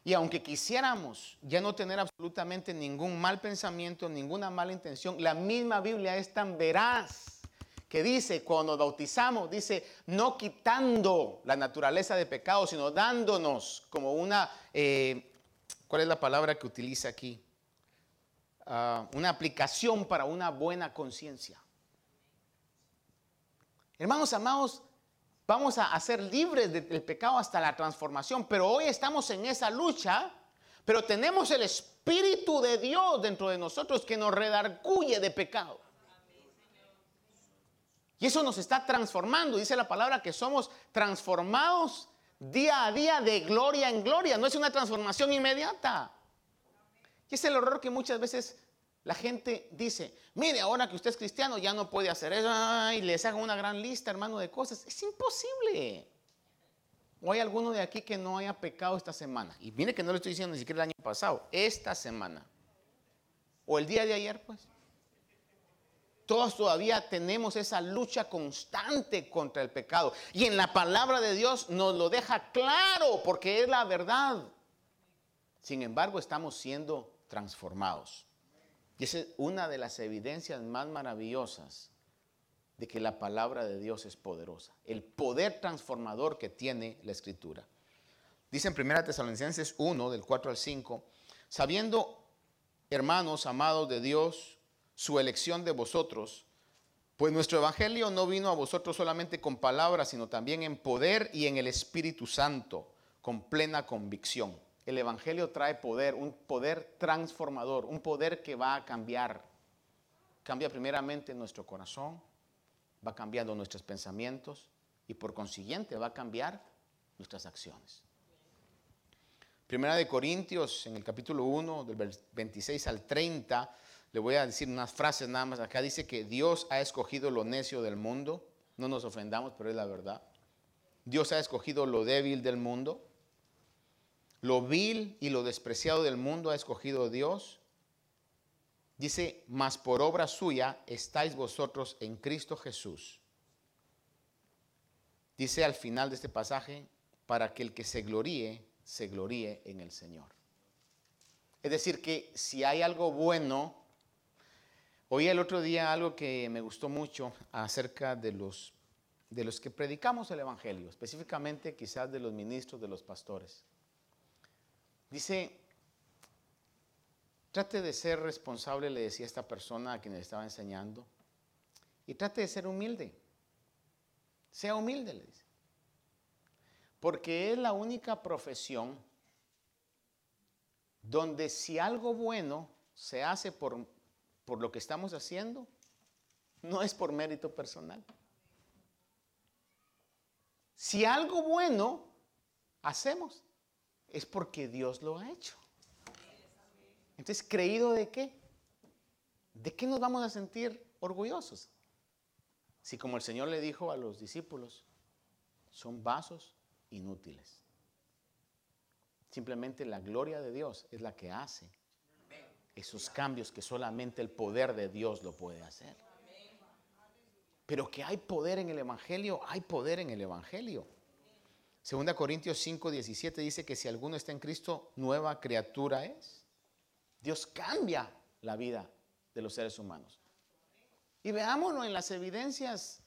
Y aunque quisiéramos ya no tener absolutamente ningún mal pensamiento, ninguna mala intención, la misma Biblia es tan veraz que dice, cuando bautizamos, dice, no quitando la naturaleza de pecado, sino dándonos como una eh, ¿Cuál es la palabra que utiliza aquí? Ah, una aplicación para una buena conciencia. Hermanos amados, vamos a, ser libres del pecado hasta la transformación, pero hoy estamos en esa lucha, pero tenemos el Espíritu de Dios dentro de nosotros que nos redarguye de pecado. Y eso nos está transformando. Dice la palabra que somos transformados día a día de gloria en gloria. No es una transformación inmediata. Y es el horror que muchas veces la gente dice, mire, ahora que usted es cristiano ya no puede hacer eso, y les haga una gran lista, hermano, de cosas. Es imposible. ¿O hay alguno de aquí que no haya pecado esta semana? Y mire que no le estoy diciendo ni siquiera el año pasado, esta semana. O el día de ayer, pues. Todos todavía tenemos esa lucha constante contra el pecado. Y en la palabra de Dios nos lo deja claro porque es la verdad. Sin embargo, estamos siendo transformados. Y esa es una de las evidencias más maravillosas de que la palabra de Dios es poderosa. El poder transformador que tiene la escritura. Dice en 1 Tesalonicenses 1, del 4 al 5, sabiendo, hermanos amados de Dios, su elección de vosotros, pues nuestro evangelio no vino a vosotros solamente con palabras, sino también en poder y en el Espíritu Santo, con plena convicción. El evangelio trae poder, un poder transformador, un poder que va a cambiar. Cambia primeramente nuestro corazón, va cambiando nuestros pensamientos y por consiguiente va a cambiar nuestras acciones. Primera de Corintios, en el capítulo 1, del 26 al 30, le voy a decir unas frases nada más. Acá dice que Dios ha escogido lo necio del mundo. No nos ofendamos, pero es la verdad. Dios ha escogido lo débil del mundo. Lo vil y lo despreciado del mundo ha escogido Dios. Dice, mas por obra suya estáis vosotros en Cristo Jesús. Dice al final de este pasaje, para que el que se gloríe, se gloríe en el Señor. Es decir, que si hay algo bueno, oí el otro día algo que me gustó mucho acerca de los, de los que predicamos el Evangelio, específicamente quizás de los ministros, de los pastores. Dice, trate de ser responsable, le decía esta persona a quien le estaba enseñando, y trate de ser humilde. Sea humilde, le dice. Porque es la única profesión donde si algo bueno se hace por, por lo que estamos haciendo, no es por mérito personal. Si algo bueno hacemos, es porque Dios lo ha hecho. Entonces, ¿creído de qué? ¿De qué nos vamos a sentir orgullosos? Si como el Señor le dijo a los discípulos, son vasos inútiles. Simplemente la gloria de Dios es la que hace esos cambios que solamente el poder de Dios lo puede hacer. Pero que hay poder en el Evangelio, hay poder en el Evangelio. Segunda Corintios 5, 17 dice que si alguno está en Cristo, nueva criatura es. Dios cambia la vida de los seres humanos. Y veámonos en las evidencias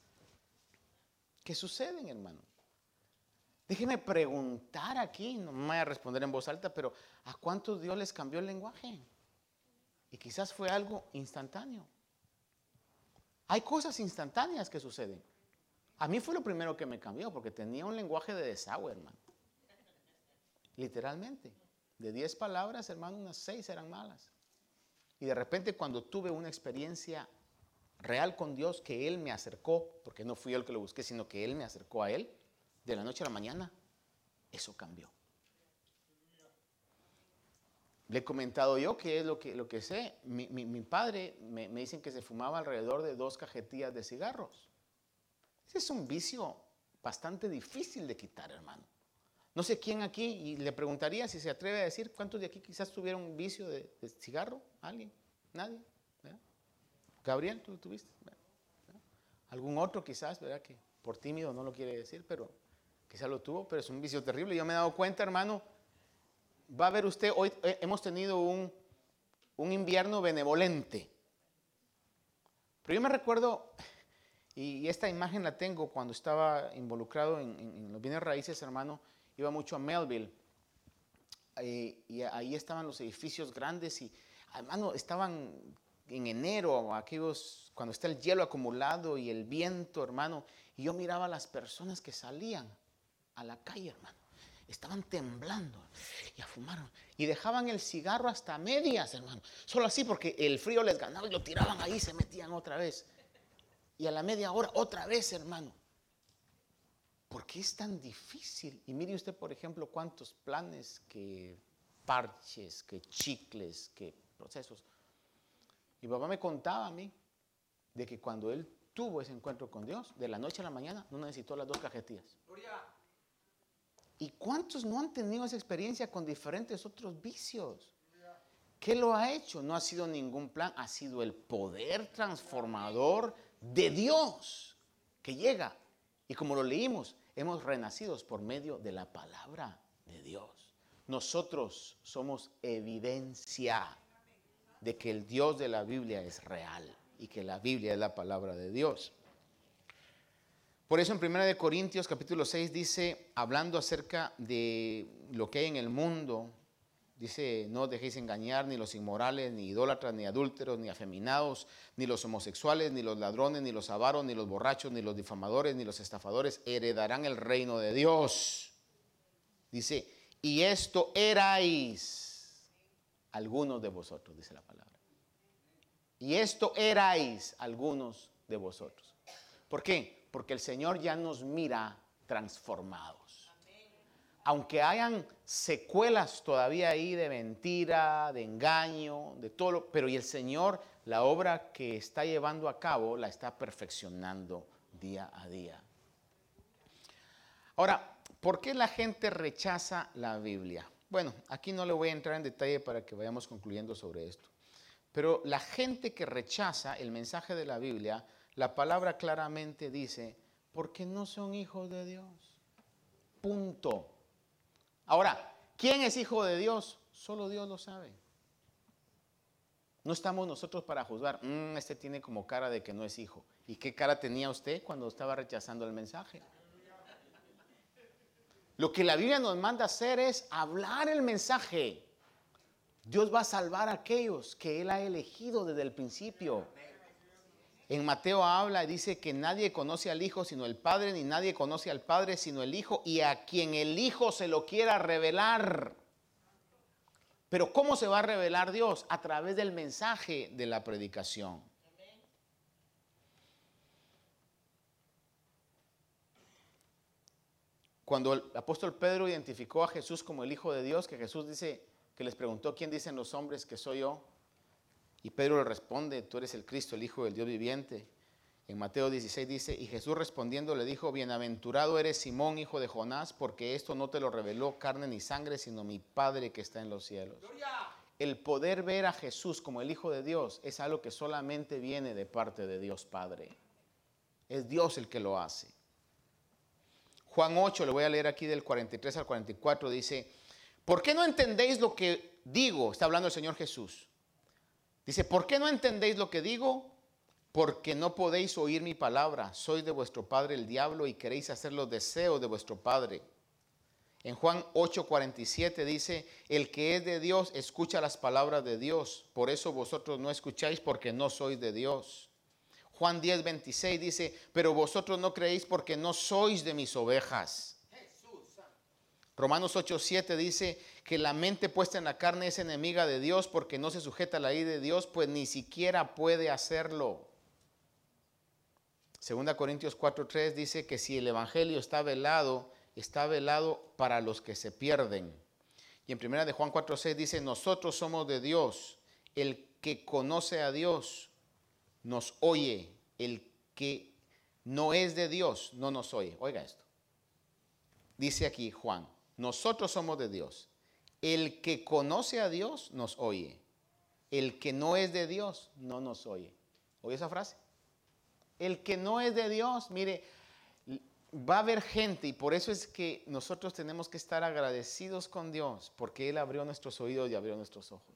que suceden, hermano. Déjeme preguntar aquí, no me voy a responder en voz alta, pero ¿a cuántos Dios les cambió el lenguaje? Y quizás fue algo instantáneo. Hay cosas instantáneas que suceden. A mí fue lo primero que me cambió, porque tenía un lenguaje de desagüe, hermano. Literalmente. De 10 palabras, hermano, unas 6 eran malas. Y de repente cuando tuve una experiencia real con Dios, que Él me acercó, porque no fui yo el que lo busqué, sino que Él me acercó a Él, de la noche a la mañana, eso cambió. Le he comentado yo que es lo que, lo que sé. Mi, padre me, me, dicen que se fumaba alrededor de dos cajetillas de cigarros. Ese es un vicio bastante difícil de quitar, hermano. No sé quién aquí, y le preguntaría si se atreve a decir cuántos de aquí quizás tuvieron un vicio de, cigarro. ¿Alguien? ¿Nadie? Gabriel, ¿tú lo tuviste? ¿Algún otro quizás, verdad? Que por tímido no lo quiere decir, pero Quizá lo tuvo, pero es un vicio terrible. Yo me he dado cuenta, hermano, va a ver usted, hoy eh, hemos tenido un, invierno benevolente. Pero yo me recuerdo, y esta imagen la tengo cuando estaba involucrado en, los bienes raíces, hermano, iba mucho a Melville. Eh, y ahí estaban los edificios grandes y, hermano, estaban en enero, aquellos, cuando está el hielo acumulado y el viento, hermano, y yo miraba a las personas que salían a la calle, hermano. Estaban temblando y fumaron. Y dejaban el cigarro hasta medias, hermano. Solo así porque el frío les ganaba y lo tiraban ahí, se metían otra vez. Y a la media hora otra vez, hermano. ¿Por qué es tan difícil? Y mire usted, por ejemplo, cuántos planes, que parches, que chicles, que procesos. Y papá me contaba a mí de que cuando él tuvo ese encuentro con Dios, de la noche a la mañana, no necesitó las dos cajetillas. ¿Y cuántos no han tenido esa experiencia con diferentes otros vicios? ¿Qué lo ha hecho? No ha sido ningún plan, ha sido el poder transformador de Dios que llega. Y como lo leímos, hemos renacido por medio de la palabra de Dios. Nosotros somos evidencia de que el Dios de la Biblia es real y que la Biblia es la palabra de Dios. Por eso en 1 Corintios capítulo 6 dice, hablando acerca de lo que hay en el mundo, dice, no dejéis engañar ni los inmorales, ni idólatras, ni adúlteros, ni afeminados, ni los homosexuales, ni los ladrones, ni los avaros, ni los borrachos, ni los difamadores, ni los estafadores, heredarán el reino de Dios. Dice, y esto erais algunos de vosotros, dice la palabra. Y esto erais algunos de vosotros. ¿Por qué? Porque el Señor ya nos mira transformados. Aunque hayan secuelas todavía ahí de mentira, de engaño, de todo, pero y el Señor la obra que está llevando a cabo la está perfeccionando día a día. Ahora, ¿por qué la gente rechaza la Biblia? Bueno, aquí no le voy a entrar en detalle para que vayamos concluyendo sobre esto. Pero la gente que rechaza el mensaje de la Biblia la palabra claramente dice, porque no son hijos de Dios. Punto. Ahora, ¿quién es hijo de Dios? Solo Dios lo sabe. No estamos nosotros para juzgar, "Mm, este tiene como cara de que no es hijo. ¿Y qué cara tenía usted cuando estaba rechazando el mensaje? Lo que la Biblia nos manda hacer es hablar el mensaje. Dios va a salvar a aquellos que Él ha elegido desde el principio. En Mateo habla y dice que nadie conoce al Hijo sino el Padre, ni nadie conoce al Padre sino el Hijo, y a quien el Hijo se lo quiera revelar. Pero ¿cómo se va a revelar Dios? A través del mensaje de la predicación. Cuando el apóstol Pedro identificó a Jesús como el Hijo de Dios, que Jesús dice, que les preguntó, ¿quién dicen los hombres que soy yo? Y Pedro le responde, tú eres el Cristo, el Hijo del Dios viviente. En Mateo 16 dice, y Jesús respondiendo le dijo, bienaventurado eres Simón, hijo de Jonás, porque esto no te lo reveló carne ni sangre, sino mi Padre que está en los cielos. El poder ver a Jesús como el Hijo de Dios es algo que solamente viene de parte de Dios Padre. Es Dios el que lo hace. Juan 8, le voy a leer aquí del 43 al 44, dice, ¿por qué no entendéis lo que digo? Está hablando el Señor Jesús. Dice, ¿por qué no entendéis lo que digo? Porque no podéis oír mi palabra. Soy de vuestro padre el diablo y queréis hacer los deseos de vuestro padre. En Juan 8:47 dice, el que es de Dios escucha las palabras de Dios. Por eso vosotros no escucháis porque no sois de Dios. Juan 10:26 dice, pero vosotros no creéis porque no sois de mis ovejas. Romanos 8:7 dice que la mente puesta en la carne es enemiga de Dios porque no se sujeta a la ley de Dios, pues ni siquiera puede hacerlo. Segunda Corintios 4:3 dice que si el evangelio está velado, está velado para los que se pierden. Y en primera de Juan 4:6 dice, "Nosotros somos de Dios, el que conoce a Dios nos oye, el que no es de Dios no nos oye." Oiga esto. Dice aquí Juan, nosotros somos de Dios. El que conoce a Dios nos oye. El que no es de Dios no nos oye. ¿Oye esa frase? El que no es de Dios, mire, va a haber gente y por eso es que nosotros tenemos que estar agradecidos con Dios porque Él abrió nuestros oídos y abrió nuestros ojos.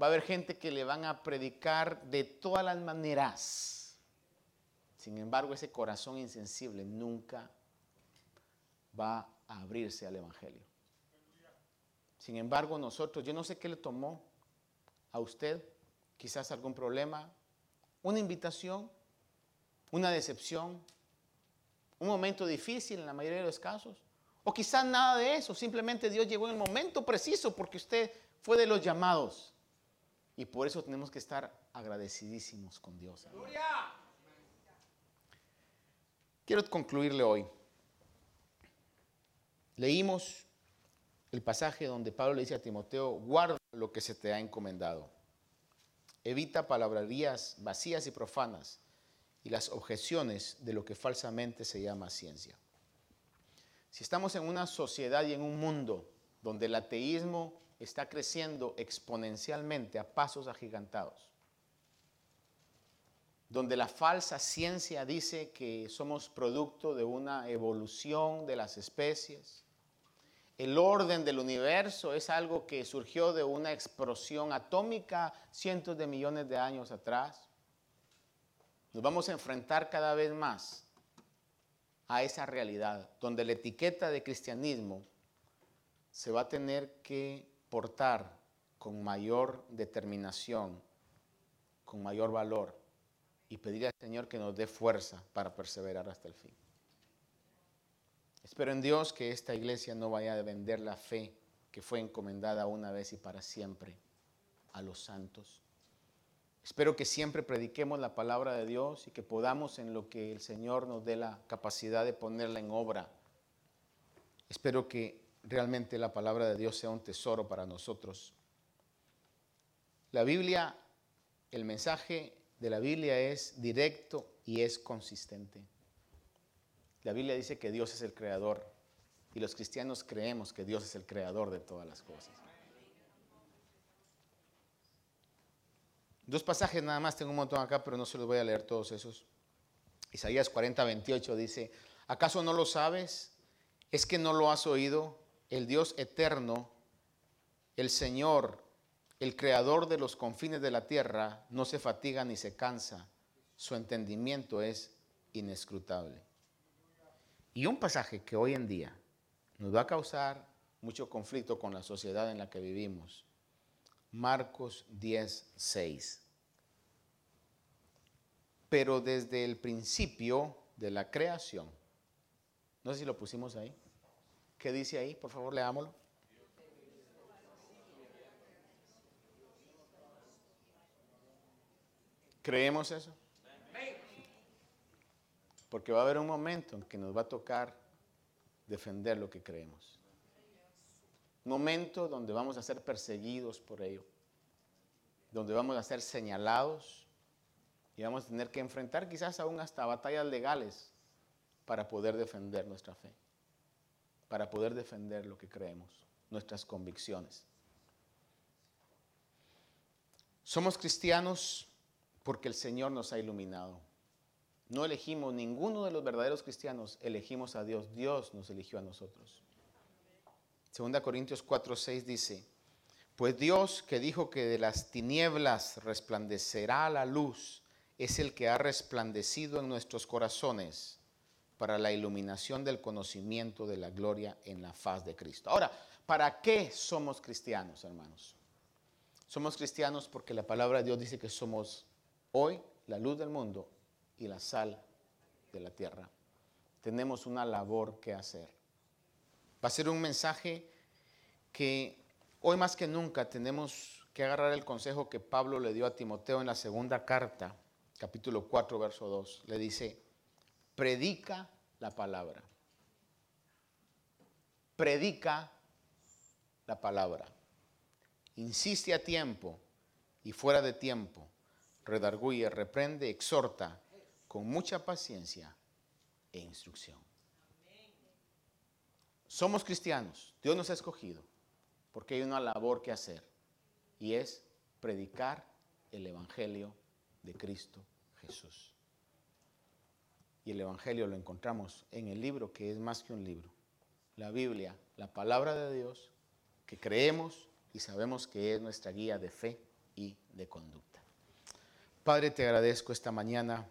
Va a haber gente que le van a predicar de todas las maneras. Sin embargo, ese corazón insensible nunca va a abrirse al Evangelio. Sin embargo, nosotros, yo no sé qué le tomó a usted, quizás algún problema, una invitación, una decepción, un momento difícil en la mayoría de los casos, o quizás nada de eso, simplemente Dios llegó en el momento preciso porque usted fue de los llamados. Y por eso tenemos que estar agradecidísimos con Dios. Quiero concluirle hoy. Leímos el pasaje donde Pablo le dice a Timoteo, guarda lo que se te ha encomendado. Evita palabrerías vacías y profanas y las objeciones de lo que falsamente se llama ciencia. Si estamos en una sociedad y en un mundo donde el ateísmo está creciendo exponencialmente a pasos agigantados, donde la falsa ciencia dice que somos producto de una evolución de las especies, el orden del universo es algo que surgió de una explosión atómica cientos de millones de años atrás. Nos vamos a enfrentar cada vez más a esa realidad, donde la etiqueta de cristianismo se va a tener que portar con mayor determinación, con mayor valor y pedir al Señor que nos dé fuerza para perseverar hasta el fin. Espero en Dios que esta iglesia no vaya a vender la fe que fue encomendada una vez y para siempre a los santos. Espero que siempre prediquemos la palabra de Dios y que podamos en lo que el Señor nos dé la capacidad de ponerla en obra. Espero que realmente la palabra de Dios sea un tesoro para nosotros. La Biblia, el mensaje de la Biblia es directo y es consistente. La Biblia dice que Dios es el creador y los cristianos creemos que Dios es el creador de todas las cosas. Dos pasajes nada más, tengo un montón acá, pero no se los voy a leer todos esos. Isaías 40, 28 dice, ¿acaso no lo sabes? ¿Es que no lo has oído? El Dios eterno, el Señor, El creador de los confines de la tierra no se fatiga ni se cansa. Su entendimiento es inescrutable. Y un pasaje que hoy en día nos va a causar mucho conflicto con la sociedad en la que vivimos. Marcos 10, 6. Pero desde el principio de la creación, no sé si lo pusimos ahí. ¿Qué dice ahí? Por favor, leámoslo. ¿Creemos eso? Porque va a haber un momento en que nos va a tocar defender lo que creemos. Momento donde vamos a ser perseguidos por ello, donde vamos a ser señalados y vamos a tener que enfrentar quizás aún hasta batallas legales para poder defender nuestra fe, para poder defender lo que creemos, nuestras convicciones. Somos cristianos porque el Señor nos ha iluminado. No elegimos ninguno de los verdaderos cristianos, elegimos a Dios. Dios nos eligió a nosotros. Segunda Corintios 4, 6 dice, pues Dios que dijo que de las tinieblas resplandecerá la luz, es el que ha resplandecido en nuestros corazones para la iluminación del conocimiento de la gloria en la faz de Cristo. Ahora, ¿para qué somos cristianos, hermanos? Somos cristianos porque la palabra de Dios dice que somos hoy la luz del mundo y la sal de la tierra. Tenemos una labor que hacer. Va a ser un mensaje que hoy más que nunca tenemos que agarrar el consejo que Pablo le dio a Timoteo en la segunda carta, capítulo 4, verso 2. Le dice, predica la palabra. Predica la palabra. Insiste a tiempo y fuera de tiempo. Redarguye, reprende, exhorta con mucha paciencia e instrucción. Somos cristianos. Dios nos ha escogido porque hay una labor que hacer y es predicar el Evangelio de Cristo Jesús. Y el Evangelio lo encontramos en el libro que es más que un libro. La Biblia, la palabra de Dios, que creemos y sabemos que es nuestra guía de fe y de conducta. Padre, te agradezco esta mañana.